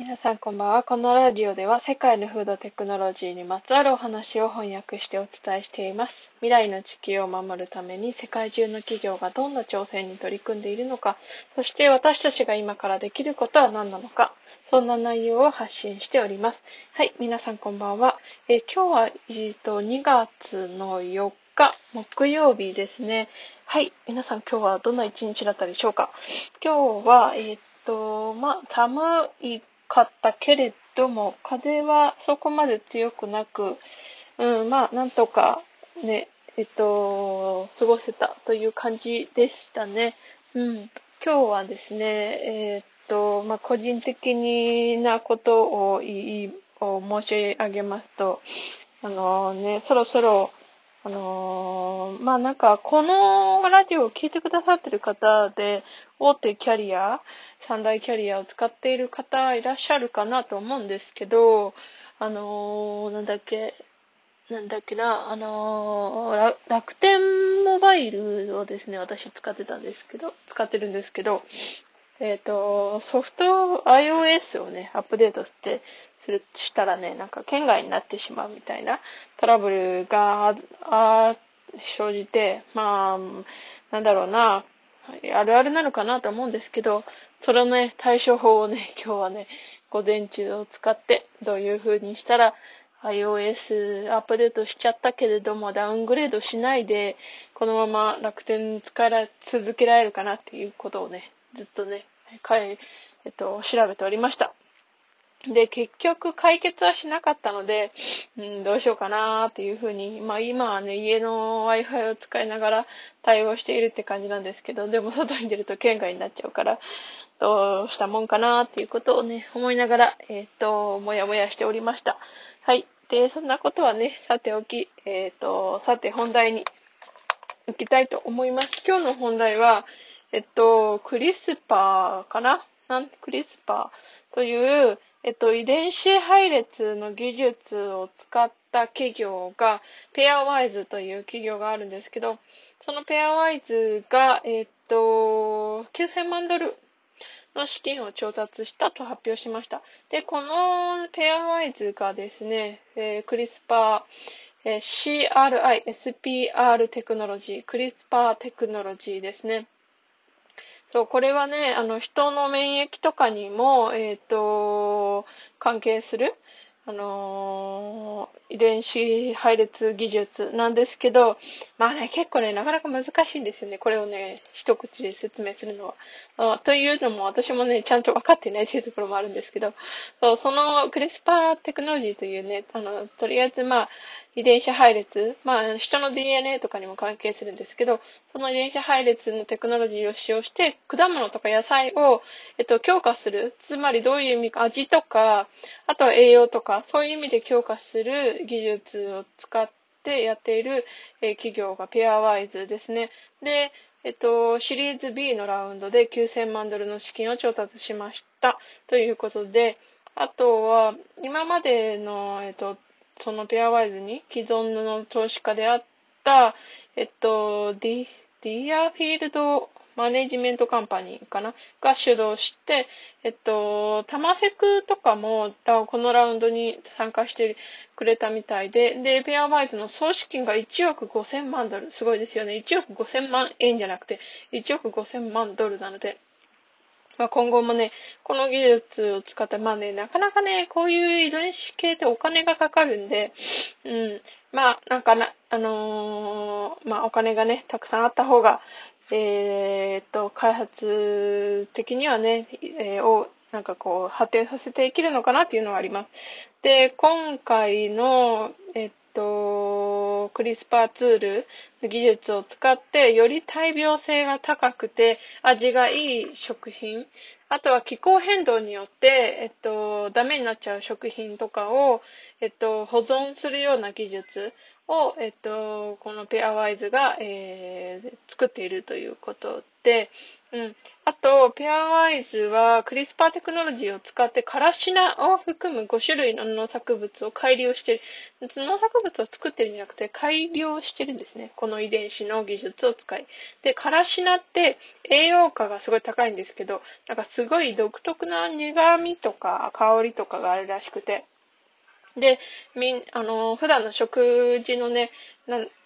皆さんこんばんは。このラジオでは世界のフードテクノロジーにまつわるお話を翻訳してお伝えしています。未来の地球を守るために世界中の企業がどんな挑戦に取り組んでいるのか、そして私たちが今からできることは何なのか、そんな内容を発信しております。はい、皆さんこんばんは。え今日は、えーと2月の4日木曜日ですね。はい、皆さん今日はどんな一日だったでしょうか？今日は、えっ、と、まあ、寒いかったけれども、風はそこまで強くなく、うん、まあ、なんとかね、えっと、過ごせたという感じでしたね。うん。今日はですね、えっと、まあ、個人的なことを言い、を申し上げますと、あのね、そろそろ、あのーまあなんか、このラジオを聞いてくださってる方で、大手キャリア、三大キャリアを使っている方いらっしゃるかなと思うんですけど、あのーなんだっけ、なんだっけな、あのー楽天モバイルをですね、私使ってたんですけど、使ってるんですけど、えっ、と、ソフト iOS をね、アップデートして、する、したらね、なんか県外になってしまうみたいなトラブルが、あ生じて、まあ、なんだろうな、あるあるなのかなと思うんですけど、それのね、対処法をね、今日はね、午前中を使って、どういう風にしたら、iOS アップデートしちゃったけれども、ダウングレードしないで、このまま楽天使いら続けられるかなっていうことをね、ずっとね、えっと、調べておりました。で、結局解決はしなかったので、うん、どうしようかなっていうふうに、まあ今はね、家の Wi-Fi を使いながら対応しているって感じなんですけど、でも外に出ると県外になっちゃうから、どうしたもんかなっていうことをね、思いながら、えっ、と、もやもやしておりました。はい。で、そんなことはね、さておき、えっ、と、さて本題に行きたいと思います。今日の本題は、えっと、クリスパーかな？なんクリスパーという、えっと、遺伝子配列の技術を使った企業が、ペアワイズという企業があるんですけど、そのペアワイズが、えっと、9000万ドルの資金を調達したと発表しました。で、このペアワイズがですね、えークリスパー、えー CRI、SPR テクノロジー、クリスパーテクノロジーですね。そう、これはね、あの、人の免疫とかにも、えっ、と、関係する、あのー遺伝子配列技術なんですけど、まあね、結構ね、なかなか難しいんですよね。これをね、一口で説明するのは。というのも、私もね、ちゃんと分かってない というところもあるんですけど、そうそのクリスパーテクノロジーというね、あの、とりあえずまあ、遺伝子配列、まあ、人の DNA とかにも関係するんですけど、その遺伝子配列のテクノロジーを使用して、果物とか野菜を、えっと、強化する。つまりどういう意味か、味とか、あとは栄養とか、そういう意味で強化する技術を使ってやっている、え企業がペアワイズですね。で、えっと、シリーズ B のラウンドで9000万ドルの資金を調達しました。ということで、あとは、今までの、えっと、そのペアワイズに既存の投資家であった、えっと、ディ、ディアフィールドマネジメントカンパニーかな？が主導して、えっと、テマセクとかも、このラウンドに参加してくれたみたいで、で、ペアワイズの総資金が1億5000万ドル。すごいですよね。1億5000万円じゃなくて、1億5000万ドルなので、まあ、今後もね、この技術を使って、まあね、なかなかね、こういう遺伝子系ってお金がかかるんで、うん、まあ、なんかな、あのーまあ、お金がね、たくさんあった方が、えーっと、開発的にはね、えーを、なんかこう、発展させていけるのかなっていうのはあります。で、今回の、えっと、クリスパーツールの技術を使って、より大病性が高くて、味がいい食品、あとは気候変動によって、えっと、ダメになっちゃう食品とかを、えっと、保存するような技術を、えっと、このペアワイズが、えー作っているということで、うん。あと、ペアワイズはクリスパーテクノロジーを使ってカラシナを含む5種類の農作物を改良してる。農作物を作ってるんじゃなくて改良してるんですね。この遺伝子の技術を使い。で、カラシナって栄養価がすごい高いんですけど、なんかすごい独特な苦味とか香りとかがあるらしくて。で、みん、あの、普段の食事のね、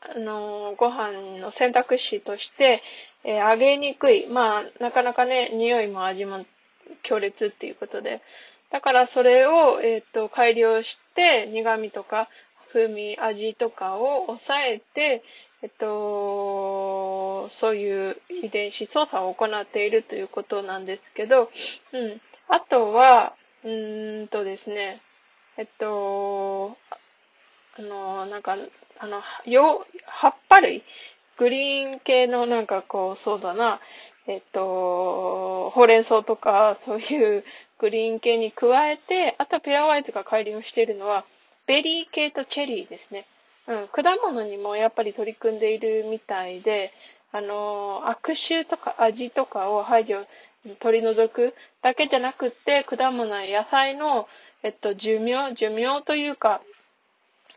あの、ご飯の選択肢として、えー、揚げにくい。まあ、なかなかね、匂いも味も強烈っていうことで。だからそれを、えっ、ー、と、改良して、苦味とか、風味、味とかを抑えて、えっと、そういう遺伝子操作を行っているということなんですけど、うん。あとは、うーんとですね、えっと、あの、なんか、あの、よ、葉っぱ類？グリーン系のなんかこう、そうだな、えっと、ほうれん草とか、そういうグリーン系に加えて、あとペアワイズが改良しているのは、ベリー系とチェリーですね。うん、果物にもやっぱり取り組んでいるみたいで、あの、悪臭とか味とかを排除、取り除くだけじゃなくって、果物や野菜の、えっと、寿命、寿命というか、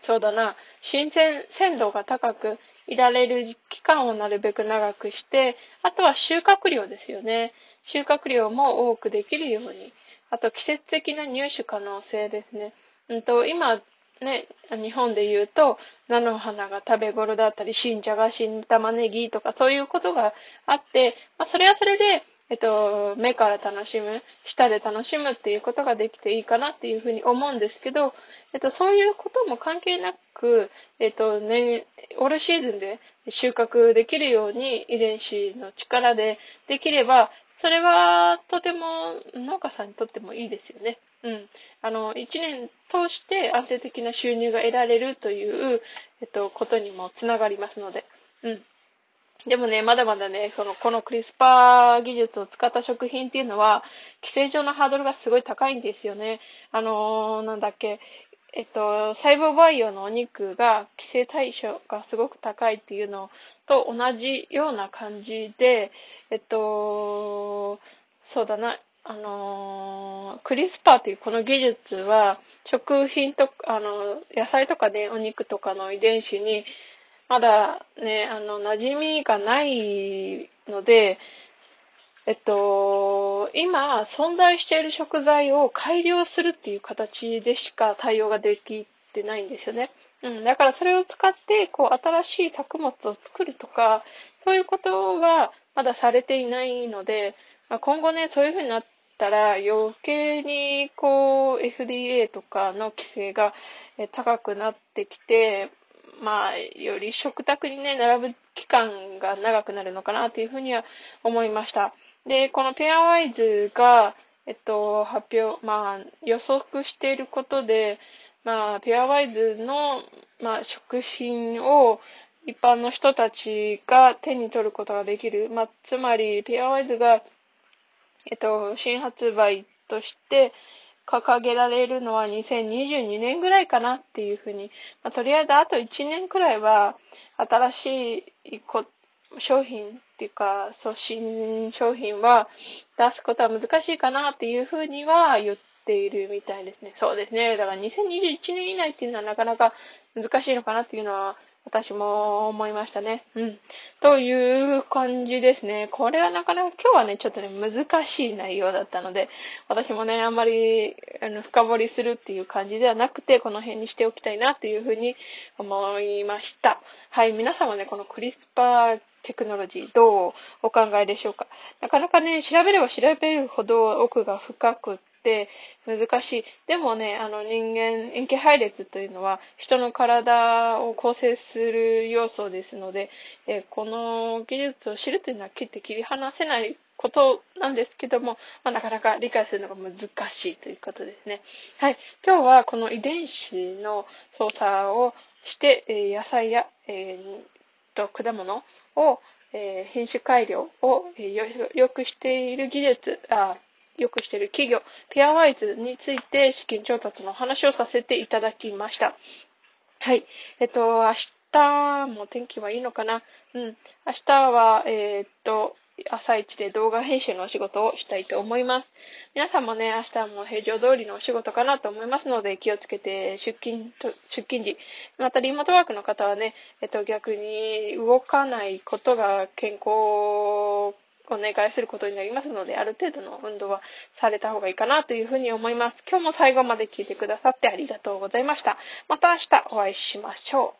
そうだな、新鮮、鮮度が高くいられる期間をなるべく長くして、あとは収穫量ですよね。収穫量も多くできるように。あと季節的な入手可能性ですね。うんと、今、ね、日本で言うと、菜の花が食べ頃だったり、新茶が新玉ねぎとかそういうことがあって、まあ、それはそれで、えっと、目から楽しむ、舌で楽しむっていうことができていいかなっていうふうに思うんですけど、えっと、そういうことも関係なく、えっと、ね、オールシーズンで収穫できるように遺伝子の力でできれば、それはとても農家さんにとってもいいですよね。うん。あの、一年通して安定的な収入が得られるという、えっと、ことにもつながりますので。うん。でもね、まだまだね、その、このクリスパー技術を使った食品っていうのは、規制上のハードルがすごい高いんですよね。あのー、なんだっけ、えっと、細胞培養のお肉が規制対象がすごく高いっていうのと同じような感じで、えっと、そうだな、あのー、クリスパーっていうこの技術は、食品とか、あの、野菜とかね、お肉とかの遺伝子にまだね、あの、馴染みがないので、えっと、今、存在している食材を改良するっていう形でしか対応ができてないんですよね。うん、だからそれを使って、こう、新しい作物を作るとか、そういうことはまだされていないので、まあ、今後ね、そういう風になったら余計に、こう、FDA とかの規制が高くなってきて、まあ、より食卓にね、並ぶ期間が長くなるのかなというふうには思いました。で、このペアワイズが、えっと、発表、まあ、予測していることで、まあ、ペアワイズの、まあ、食品を一般の人たちが手に取ることができる。まあ、つまり、ペアワイズが、えっと、新発売として、掲げられるのは2022年ぐらいかなっていうふうに、まあ、とりあえずあと1年くらいは新しい商品っていうか、そう、新商品は出すことは難しいかなっていうふうには言っているみたいですね。そうですね。だから2021年以内っていうのはなかなか難しいのかなっていうのは私も思いましたね。うん。という感じですね。これはなかなか今日はね、ちょっとね、難しい内容だったので、私もね、あんまり、あの、深掘りするっていう感じではなくて、この辺にしておきたいなっていうふうに思いました。はい、皆さんはね、このクリスパーテクノロジーどうお考えでしょうか？なかなかね、調べれば調べるほど奥が深くって難しい。でもね、あの人間、塩基配列というのは人の体を構成する要素ですので、えこの技術を知るというのは切って切り離せないことなんですけども、まあ、なかなか理解するのが難しいということですね。はい。今日はこの遺伝子の操作をして、え野菜や、えー、と果物を、えー、品種改良を、えー、よくしている技術、あよくしている企業、ペアワイズについて資金調達の話をさせていただきました。はい。えっと、明日も天気はいいのかな？うん。明日は、えー、っと、朝一で動画編集のお仕事をしたいと思います。皆さんもね、明日も平常通りのお仕事かなと思いますので、気をつけて出勤と、出勤時、またリモートワークの方はね、えっと、逆に動かないことが健康お願いすることになりますので、ある程度の運動はされた方がいいかなというふうに思います。今日も最後まで聞いてくださってありがとうございました。また明日お会いしましょう。